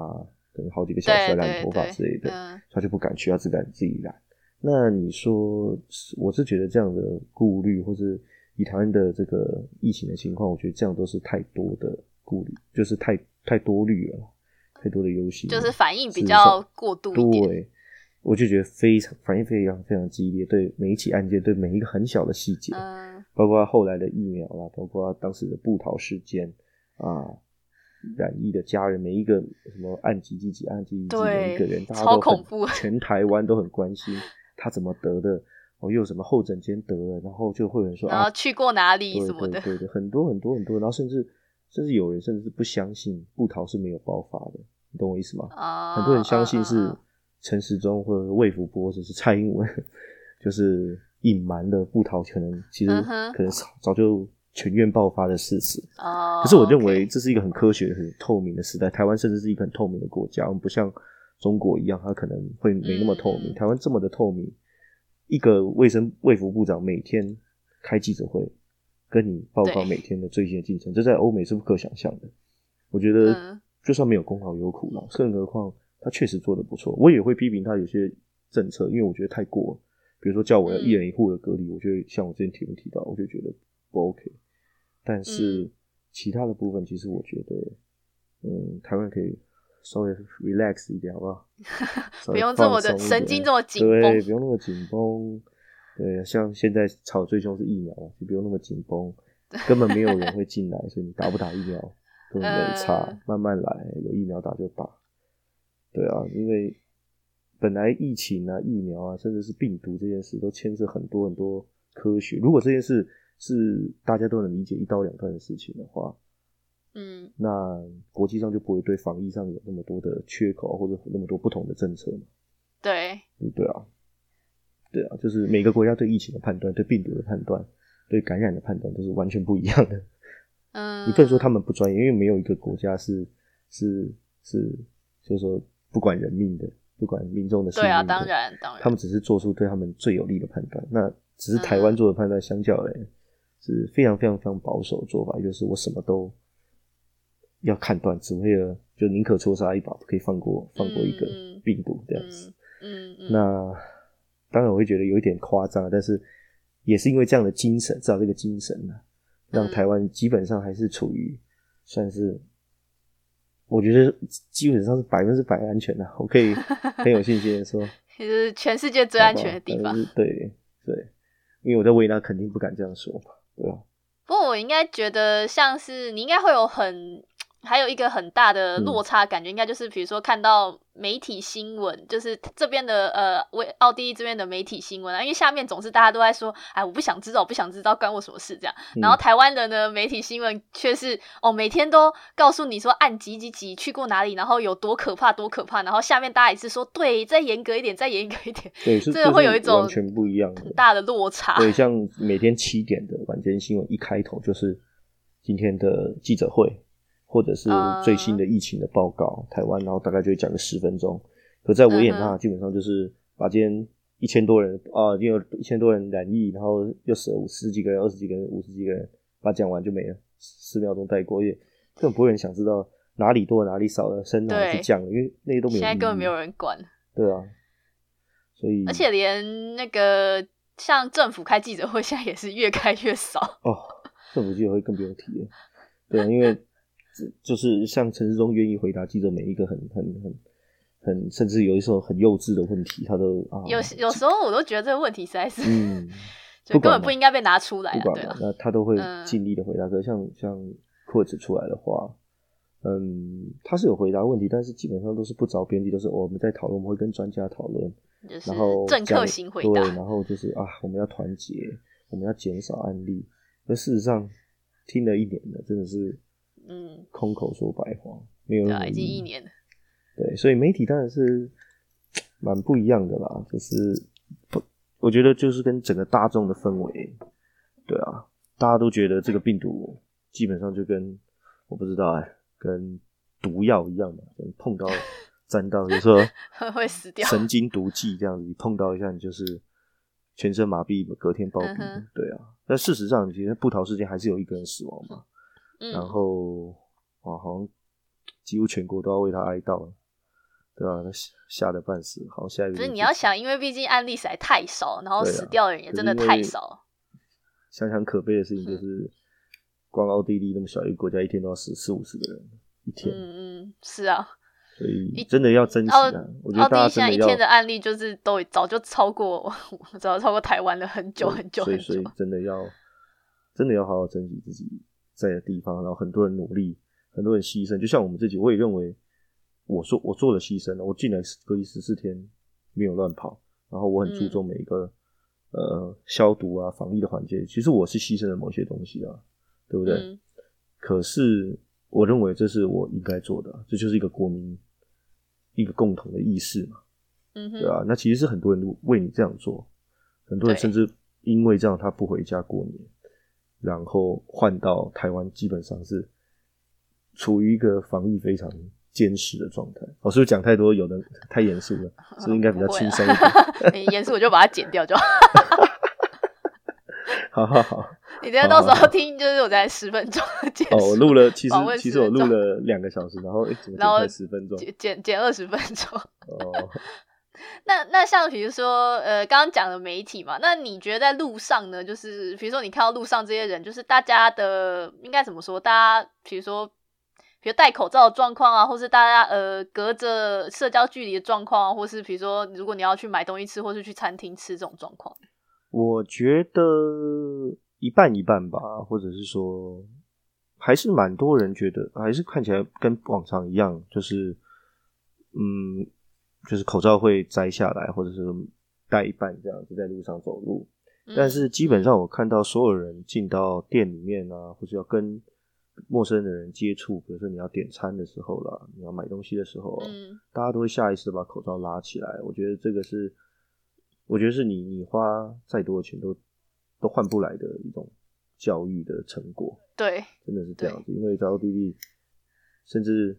可能好几个小时对来染头发之类的，嗯他就不敢去，她只敢自己染。那你说，我是觉得这样的顾虑，或是以台湾的这个疫情的情况，我觉得这样都是太多的顾虑，就是太太多虑了，太多的忧心，就是反应比较过度一点，对，我就觉得非常反应非常非常激烈，对每一起案件，对每一个很小的细节，嗯，包括后来的疫苗啦，包括当时的布逃事件啊，染疫的家人，每一个什么案几几几案几几几每一个人，大家超恐怖。全台湾都很关心他怎么得的，哦，又有什么后诊间得了，然后就会有人说啊，去过哪里什么的，对对对，很多很多很多，然后甚至甚至有人甚至是不相信布桃是没有爆发的，你懂我意思吗？啊，很多人相信嗯是嗯陈时中或者魏福波或者是蔡英文，就是隐瞒了布桃可能其实可能早早就全院爆发的事实。嗯哦，可是我认为这是一个很科学、很透明的时代，台湾甚至是一个很透明的国家，我们不像中国一样，它可能会没那么透明。嗯台湾这么的透明，一个卫生卫福部长每天开记者会，跟你报告每天的最新的进程，这在欧美是不可想象的。我觉得嗯就算没有功劳有苦劳，更何况他确实做的不错。我也会批评他有些政策，因为我觉得太过了。比如说叫我要一人一户的隔离，我觉得像我之前提问提到，我就觉得不 OK。但是其他的部分，其实我觉得，嗯，台湾可以稍微 relax 一点，好不好？不用这么的神经这么紧绷，对，不用那么紧绷。对，像现在吵最凶是疫苗，就不用那么紧绷，根本没有人会进来，所以你打不打疫苗 根本没差，慢慢来，有疫苗打就打。对啊，因为。本来疫情啊、疫苗啊，甚至是病毒这件事，都牵涉很多很多科学。如果这件事是大家都能理解一刀两断的事情的话，嗯，那国际上就不会对防疫上有那么多的缺口，或者那么多不同的政策嘛？对，对啊，对啊，就是每个国家对疫情的判断、对病毒的判断、对感染的判断都是完全不一样的。嗯，你不能说他们不专业，因为没有一个国家是是是，就是说不管人命的。不管民众的的，对啊，当然，当然，他们只是做出对他们最有利的判断。那只是台湾做的判断，相较来是非常非常非常保守的做法，就是我什么都要判断，只为了就宁可错杀一把，不可以放过放过一个病毒这样子。嗯嗯。那当然我会觉得有一点夸张，但是也是因为这样的精神，至少这个精神呢，让台湾基本上还是处于算是。我觉得基本上是百分之百安全的，我可以很有信心的说，其 实全世界最安全的地方。对对，因为我在维纳肯定不敢这样说嘛，对吧？不过我应该觉得像是你应该会有很。还有一个很大的落差，感觉应该就是，比如说看到媒体新闻，就是这边的呃，为奥地利这边的媒体新闻啊，因为下面总是大家都在说，哎，我不想知道，我不想知道，关我什么事这样。然后台湾的呢，媒体新闻却是哦，每天都告诉你说按几几几去过哪里，然后有多可怕，多可怕。然后下面大家也是说，对，再严格一点，再严格一点。对，真的会有一种完全不一样、很大的落差。对，像每天七点的晚间新闻一开头就是今天的记者会。或者是最新的疫情的报告，台湾，然后大概就会讲个十分钟。可在维也纳，基本上就是把今天一千多人啊，因为一千多人染疫，然后又死了五十几个人、二十几个人、五十几个人，把讲完就没了，十秒钟带过，也根本不会人想知道哪里多哪里少的生哪去讲，因为那些都没有。现在根本没有人管。对啊，所以而且连那个像政府开记者会，现在也是越开越少。哦，政府记者会更不用提了。对啊，因为。就是像陈世忠愿意回答记者每一个很很很很，甚至有一时候很幼稚的问题，他都啊，有有时候我都觉得这个问题实在是，嗯，就根本不应该被拿出来。不管那他都会尽力的回答。可像像扩子出来的话，嗯，他是有回答问题，但是基本上都是不着边际，都是我们在讨论，我们会跟专家讨论，然后政客型回答，然后就是啊，我们要团结，我们要减少案例。而事实上听了一年了，真的是。嗯，空口说白话，没有已经一年了。对，所以媒体当然是蛮不一样的啦，就是不，我觉得就是跟整个大众的氛围，对啊，大家都觉得这个病毒基本上就跟我不知道哎，跟毒药一样嘛，碰到 沾到，有时候会死掉，神经毒剂这样子，你碰到一下你就是全身麻痹，隔天暴毙。对啊，但事实上，其实布桃事件还是有一个人死亡嘛。然后，哇，好像几乎全国都要为他哀悼了，对吧？吓吓得半死。好，下一个。不是你要想，因为毕竟案例实在太少，然后死掉的人也真的太少。想想可悲的事情，就是光奥地利那么小一个国家，一天都要死四五十个人，一天。嗯嗯，是啊。所以真的要珍惜啊！我觉得大家现在一天的案例就是都早就超过，早就超过台湾了很久很久很久。所以真的要真的要好好珍惜自己。在的地方，然后很多人努力，很多人牺牲，就像我们自己，我也认为，我说我做了牺牲了，我进来隔离十四天没有乱跑，然后我很注重每一个呃消毒啊、防疫的环节，其实我是牺牲了某些东西啊，对不对？可是我认为这是我应该做的，这就是一个国民一个共同的意识嘛，嗯，对啊？那其实是很多人为你这样做，很多人甚至因为这样他不回家过年。然后换到台湾，基本上是处于一个防疫非常坚实的状态。我是不是讲太多？有的太严肃了，是不是应该比较轻松一点？严肃我就把它剪掉就。好好好。你等下到时候听，就是我在十分钟哦，我录了，其实其实我录了两个小时，然后然后十分钟，减减二十分钟。哦。那那像比如说，呃，刚刚讲的媒体嘛，那你觉得在路上呢？就是比如说你看到路上这些人，就是大家的应该怎么说？大家比如说，比如戴口罩的状况啊，或是大家呃隔着社交距离的状况，或是比如说如果你要去买东西吃，或是去餐厅吃这种状况，我觉得一半一半吧，或者是说还是蛮多人觉得还是看起来跟往常一样，就是嗯。就是口罩会摘下来，或者是戴一半这样子在路上走路。但是基本上我看到所有人进到店里面啊，或者要跟陌生的人接触，比如说你要点餐的时候啦，你要买东西的时候，大家都会下意识的把口罩拉起来。我觉得这个是，我觉得是你你花再多的钱都都换不来的一种教育的成果。对，真的是这样子。因为在奥地利，甚至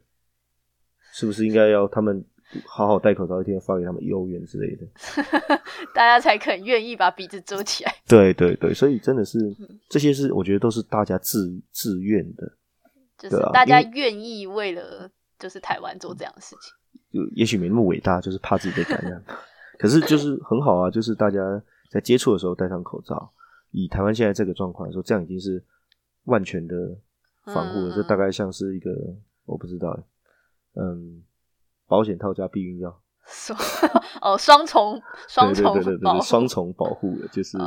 是不是应该要他们？好好戴口罩，一天发给他们幼儿园之类的，大家才肯愿意把鼻子遮起来。对对对，所以真的是这些是我觉得都是大家自自愿的，就是大家愿意为了就是台湾做这样的事情。就也许没那么伟大，就是怕自己被感染。可是就是很好啊，就是大家在接触的时候戴上口罩。以台湾现在这个状况来说，这样已经是万全的防护了。这大概像是一个我不知道，嗯。保险套加避孕药，双哦双重双重对对对对双重保护的，就是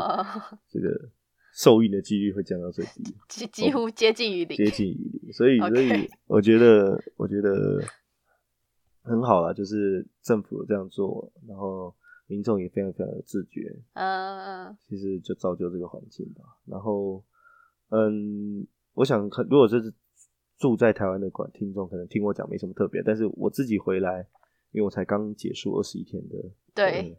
这个受孕的几率会降到最低，几几乎接近于零，接近于零。所以所以我觉得我觉得很好啊，就是政府这样做，然后民众也非常非常的自觉，嗯嗯，其实就造就这个环境吧。然后嗯，我想如果这是。住在台湾的管听众可能听我讲没什么特别，但是我自己回来，因为我才刚结束二十一天的对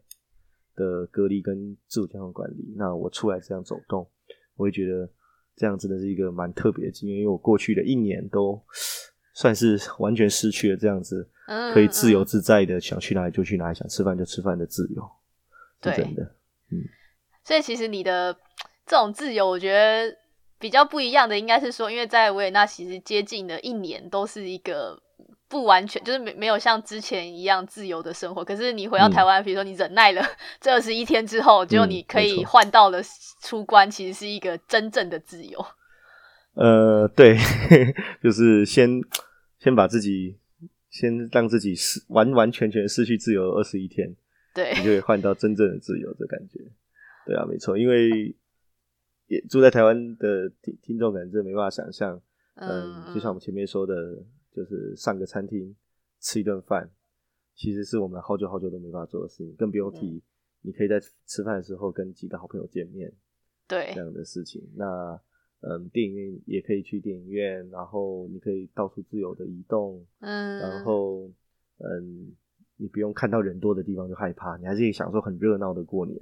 的隔离跟自主健康管理，那我出来这样走动，我会觉得这样真的是一个蛮特别的经验，因为我过去的一年都算是完全失去了这样子可以自由自在的想去哪里就去哪里，想吃饭就吃饭的自由，是真的，嗯。所以其实你的这种自由，我觉得。比较不一样的应该是说，因为在维也纳其实接近了一年都是一个不完全，就是没没有像之前一样自由的生活。可是你回到台湾，比如说你忍耐了 这二十一天之后，就你可以换到了出关，其实是一个真正的自由。呃，对，就是先先把自己先让自己失完完全全失去自由二十一天，对，你就会换到真正的自由的感觉。对啊，没错，因为。住在台湾的听听众可能真的没办法想象，嗯，就像我们前面说的，就是上个餐厅吃一顿饭，其实是我们好久好久都没办法做的事情，更不用提你可以在吃饭的时候跟几个好朋友见面，对这样的事情。那嗯，电影院也可以去电影院，然后你可以到处自由的移动，嗯，然后嗯，你不用看到人多的地方就害怕，你还是可以享受很热闹的过年。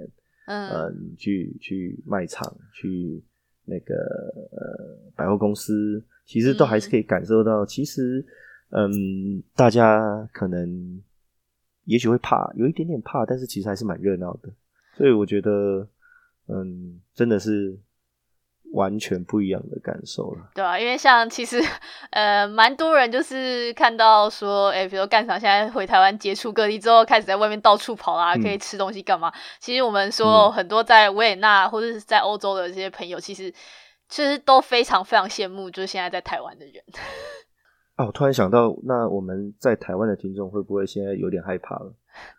嗯，去去卖场，去那个呃百货公司，其实都还是可以感受到，其实嗯，大家可能也许会怕，有一点点怕，但是其实还是蛮热闹的，所以我觉得嗯，真的是。完全不一样的感受了，对啊，因为像其实，呃，蛮多人就是看到说，哎，比如干场现在回台湾接触各地之后，开始在外面到处跑啊，可以吃东西干嘛？其实我们说很多在维也纳或者是在欧洲的这些朋友，其实其实都非常非常羡慕，就是现在在台湾的人。啊，我突然想到，那我们在台湾的听众会不会现在有点害怕了？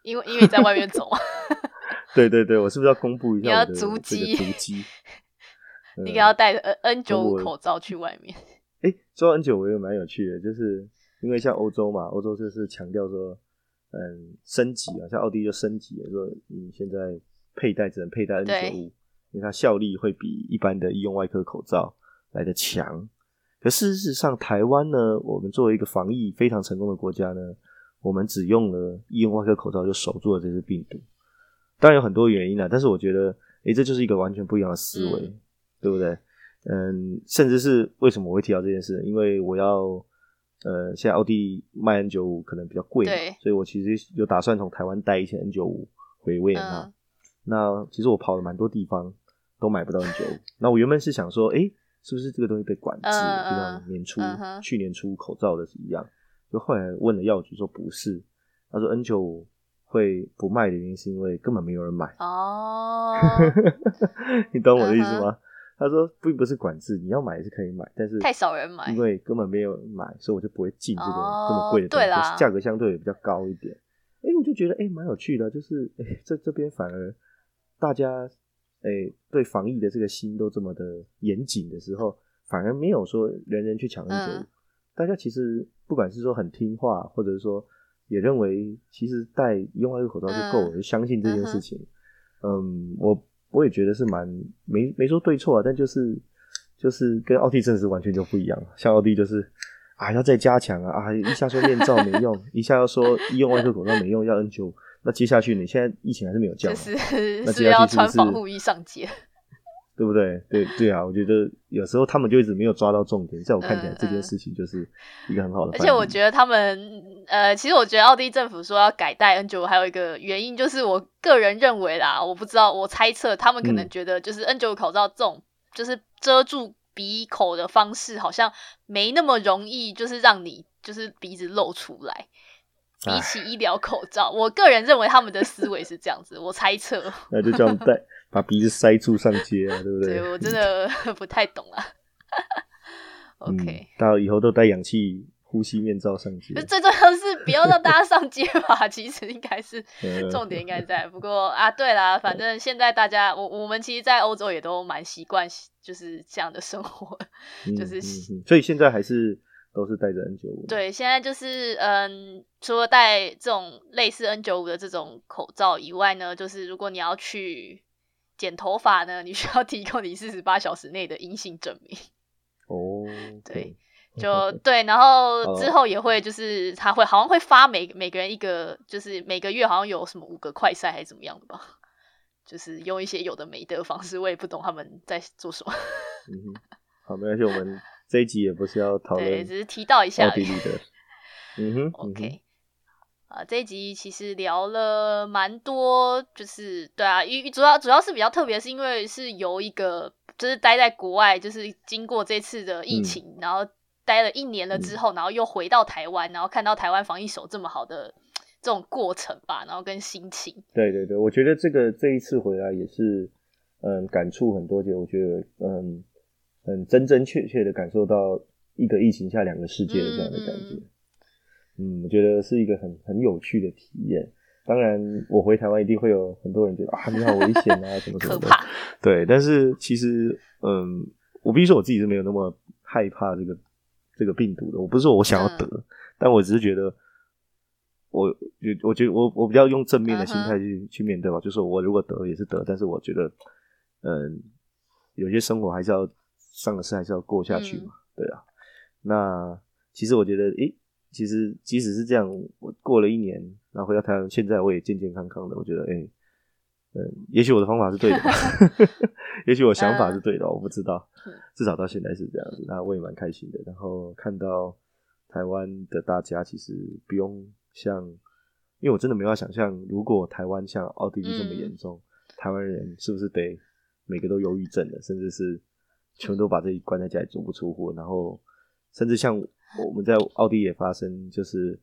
因为因为在外面走 啊。对对对，我是不是要公布一下我的 足迹？足迹。你要戴 N N 九五口罩去外面。哎，说 N 九五也蛮有趣的，就是因为像欧洲嘛，欧洲就是强调说，嗯，升级啊，像奥地利就升级了，说你现在佩戴只能佩戴 N 九五，因为它效力会比一般的医用外科口罩来的强。可事实上，台湾呢，我们作为一个防疫非常成功的国家呢，我们只用了医用外科口罩就守住了这只病毒。当然有很多原因啦，但是我觉得，哎，这就是一个完全不一样的思维。对不对？嗯，甚至是为什么我会提到这件事？因为我要，呃，现在奥地卖 N 九五可能比较贵，对，所以我其实有打算从台湾带一些 N 九五回维也纳。那其实我跑了蛮多地方，都买不到 N 九五。那我原本是想说，哎，是不是这个东西被管制了？就嗯像年初、嗯去年出口罩的是一样。就后来问了药局说不是，他说 N 九五会不卖的原因是因为根本没有人买。哦，你懂我的意思嗯吗？他说并不是管制，你要买是可以买，但是太少人买因为根本没有人买，所以我就不会进这个哦这么贵的东西，对啦价格相对也比较高一点。哎、我就觉得哎蛮、有趣的，就是哎、在这边反而大家哎、对防疫的这个心都这么的严谨的时候，反而没有说人人去抢 N 九五嗯，大家其实不管是说很听话，或者是说也认为其实戴用外科口罩就够了，嗯就相信这件事情。嗯，我我也觉得是蛮没没说对错啊，但就是就是跟奥地真的是完全就不一样。像奥地就是啊要再加强啊啊，一下说面罩没用，一下要说医用外科口罩没用，要 N 九，那接下去你现在疫情还是没有降就，是是那接下要穿去是不是防护衣上街。对不对？对对啊，我觉得有时候他们就一直没有抓到重点，在我看起来嗯这件嗯事情就是一个很好的而。且我觉得他们，呃，其实我觉得奥地利政府说要改戴 N 9 5还有一个原因，就是我个人认为啦，我不知道，我猜测他们可能嗯觉得，就是 N 9 5口罩这种就是遮住鼻口的方式，好像没那么容易，就是让你就是鼻子露出来。比起医疗口罩，我个人认为他们的思维是这样子，我猜测，那就叫他们戴把鼻子塞住上街啊，对不对？对我真的 不太懂啊。嗯 OK，、大家以后都戴氧气呼吸面罩上街。最重要的是不要让大家上街吧，其实应该是 嗯重点应该在。不过啊，对啦，反正现在大家，我我们其实，在欧洲也都蛮习惯就是这样的生活。嗯就是所以现在还是都是戴着 N 九五。，对，现在就是嗯，除了戴这种类似 N 九五的这种口罩以外呢，就是如果你要去剪头发呢，你需要提供你四十八小时内的阴性证明。哦，对 就对，然后哦之后也会就是他会好像会发每每个人一个，就是每个月好像有什么五个快赛还是怎么样的吧，就是用一些有的没的方式，我也不懂他们在做什么。嗯哼，好，没关系，我们这一集也不是要讨 对，论只是提到一下。嗯哼 OK，啊，这一集其实聊了蛮多，就是对啊，因主要主要是比较特别，是因为是由一个就是待在国外，就是经过这次的疫嗯。情，然后待了一年了之后，然后又回到台湾，然后看到台湾防疫手这么好的这种过程吧，然后跟心情，对对对，我觉得这个这一次回来也是，嗯，感触很多，就我觉得，嗯，很真真切切的感受到一个疫情下两个世界的这样的感觉。嗯嗯，我觉得是一个很很有趣的体验。当然，我回台湾一定会有很多人觉得啊，你好危险啊，什么什么的。对，但是其实，嗯，我必须说我自己是没有那么害怕这个这个病毒的。我不是说我想要得，嗯但我只是觉得，我觉我觉得我我比较用正面的心嗯态去、去面对吧。就是我如果得也是得，但是我觉得，嗯，有些生活还是要上个事还是要过下去嘛。对啊，那其实我觉得，诶，其实即使是这样，我过了一年，然后回到台湾，现在我也健健康康的，我觉得，诶，嗯，也许我的方法是对的吧，也许我想法是对的，我不知道嗯，至少到现在是这样子，那我也蛮开心的。然后看到台湾的大家其实不用像，因为我真的没法想象，如果台湾像奥地利这么严重，台湾人是不是得每个都忧郁症的，甚至是全都把自己关在家里足不出户，然后甚至像我们在奥地利也发生，就是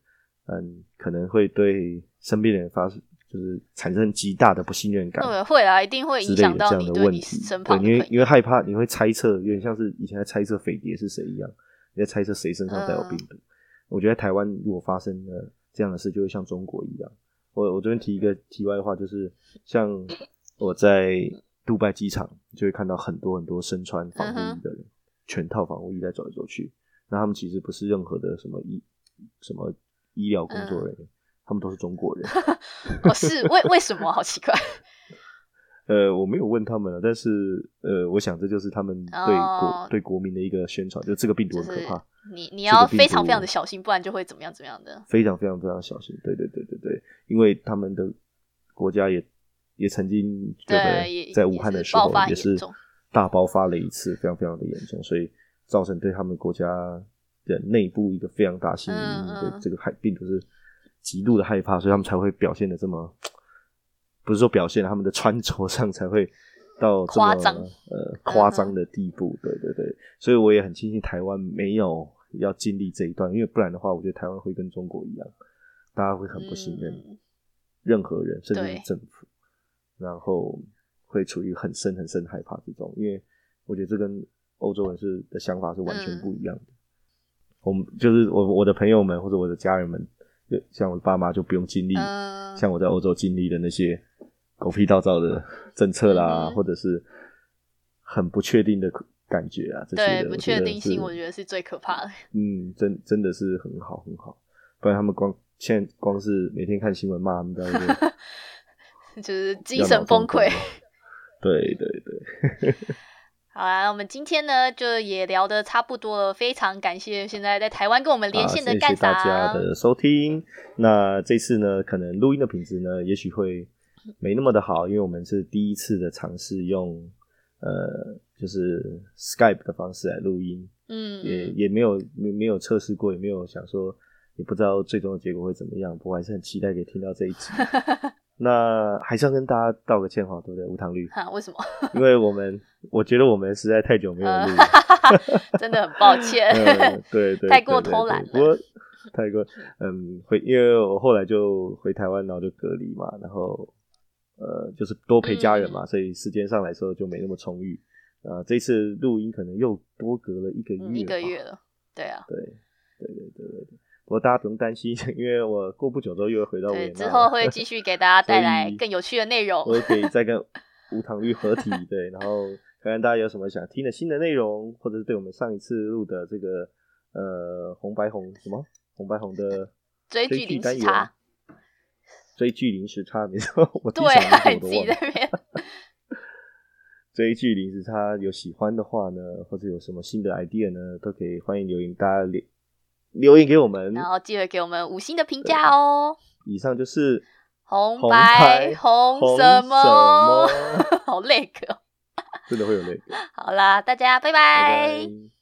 嗯，可能会对身边人发生。就是产生极大的不信任感，对，会啊，一定会影响之类的这样到你对的问题。你身对。你会你会害怕，你会猜测，有点像是以前在猜测匪谍是谁一样，你在猜测谁身上带有病毒。嗯我觉得台湾如果发生了这样的事，就会像中国一样。我我这边提一个题外话，就是像我在杜拜机场就会看到很多很多身穿防护衣的人，全套防护衣在走来走去。那他们其实不是任何的什么医什么医疗工作人员，他们都是中国人。哦，是为为什么？好奇怪。呃，我没有问他们了，但是呃，我想这就是他们对国、哦对国民的一个宣传，就这个病毒很可怕，你你要非常非常的小心，不然就会怎么样怎么样的。非常非常非常小心。对对对对对，因为他们的国家也也曾经对在武汉的时候也是也是大爆发了一次，非常非常的严重，所以造成对他们国家的内部一个非常大心理阴影，嗯嗯对这个害病毒是极度的害怕，所以他们才会表现的这么，不是说表现，他们的穿着上才会到这么夸张呃夸张的地步。对对对，所以我也很庆幸台湾没有要经历这一段，因为不然的话，我觉得台湾会跟中国一样，大家会很不信任嗯任何人，甚至是政府，然后会处于很深很深的害怕之中。因为我觉得这跟欧洲人是的想法是完全嗯不一样的。我们就是我我的朋友们或者我的家人们，就像我的爸妈就不用经历。嗯，像我在欧洲经历的那些狗屁倒灶的政策啦，嗯或者是很不确定的感觉啊，这些对不确定性，我觉得是最可怕的。嗯，真真的是很好很好，不然他们光现在光是每天看新闻骂他们，就是精神崩溃。。对对对，好啦，我们今天呢就也聊得差不多了，非常感谢现在在台湾跟我们连线的干好谢谢大家。的收听。那这次呢，可能录音的品质呢，也许会没那么的好，因为我们是第一次的尝试用呃，就是 Skype 的方式来录音，嗯，也也没有没没有测试过，也没有想说，也不知道最终的结果会怎么样。不过还是很期待可以听到这一集。那还是要跟大家道个歉哈，对不对？无糖绿，哈，为什么？因为我们我觉得我们实在太久没有录了。真的很抱歉。嗯，对 对，太过对对偷懒不过太过，嗯，回，因为我后来就回台湾，然后就隔离嘛，然后呃，就是多陪家人嘛，嗯所以时间上来说就没那么充裕。啊、这次录音可能又多隔了一个月、嗯，一个月。了。对啊，对对对对对对，不过大家不用担心，因为我过不久之后又会回到维也对，纳之后了会继续给大家带来更有趣的内容。我也可以再跟 无糖绿合体，对，然后看看大家有什么想听的新的内容，或者是对我们上一次录的这个呃红白红什么红白红的 追剧零时差，追剧零时差，没错，我对第一场啊，你我都忘了自己。那边。追剧零时差有喜欢的话呢，或者有什么新的 idea 呢，都可以欢迎留言，大家留留言给我们。然后记得给我们五星的评价哦。以上就是红红白白红红什么？好累个。真的会有那个，好啦，大家拜拜拜。